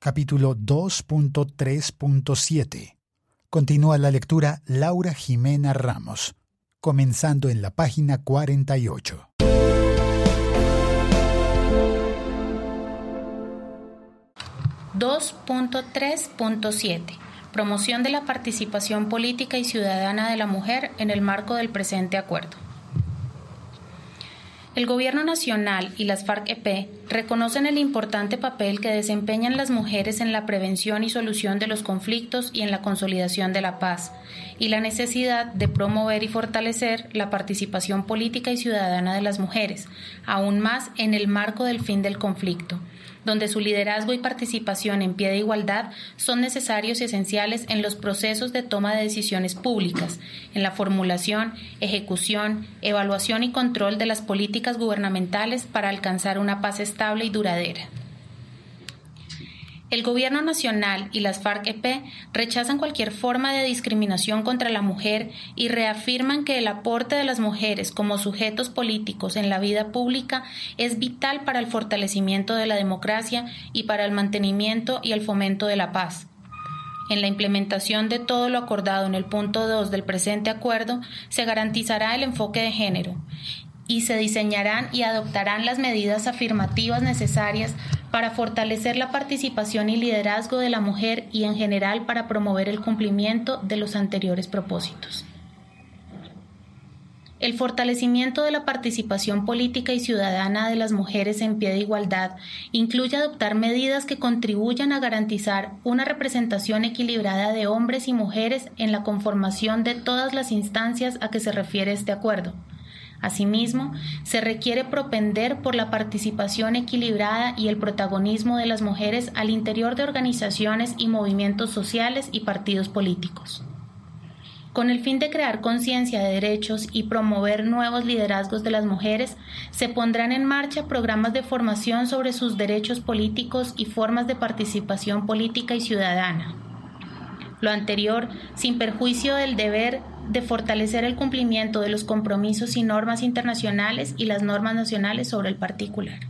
capítulo 2.3.7. Continúa la lectura Laura Jimena Ramos, comenzando en la página 48. ...2.3.7... Promoción de la participación política y ciudadana de la mujer en el marco del presente acuerdo. El Gobierno Nacional y las FARC-EP reconocen el importante papel que desempeñan las mujeres en la prevención y solución de los conflictos y en la consolidación de la paz, y la necesidad de promover y fortalecer la participación política y ciudadana de las mujeres, aún más en el marco del fin del conflicto donde su liderazgo y participación en pie de igualdad son necesarios y esenciales en los procesos de toma de decisiones públicas, en la formulación, ejecución, evaluación y control de las políticas gubernamentales para alcanzar una paz estable y duradera. El Gobierno Nacional y las FARC-EP rechazan cualquier forma de discriminación contra la mujer y reafirman que el aporte de las mujeres como sujetos políticos en la vida pública es vital para el fortalecimiento de la democracia y para el mantenimiento y el fomento de la paz. En la implementación de todo lo acordado en el punto 2 del presente acuerdo, se garantizará el enfoque de género y se diseñarán y adoptarán las medidas afirmativas necesarias para fortalecer la participación y liderazgo de la mujer y en general para promover el cumplimiento de los anteriores propósitos. El fortalecimiento de la participación política y ciudadana de las mujeres en pie de igualdad incluye adoptar medidas que contribuyan a garantizar una representación equilibrada de hombres y mujeres en la conformación de todas las instancias a que se refiere este acuerdo, Asimismo, se requiere propender por la participación equilibrada y el protagonismo de las mujeres al interior de organizaciones y movimientos sociales y partidos políticos. Con el fin de crear conciencia de derechos y promover nuevos liderazgos de las mujeres, se pondrán en marcha programas de formación sobre sus derechos políticos y formas de participación política y ciudadana. Lo anterior, sin perjuicio del deber de fortalecer el cumplimiento de los compromisos y normas internacionales y las normas nacionales sobre el particular.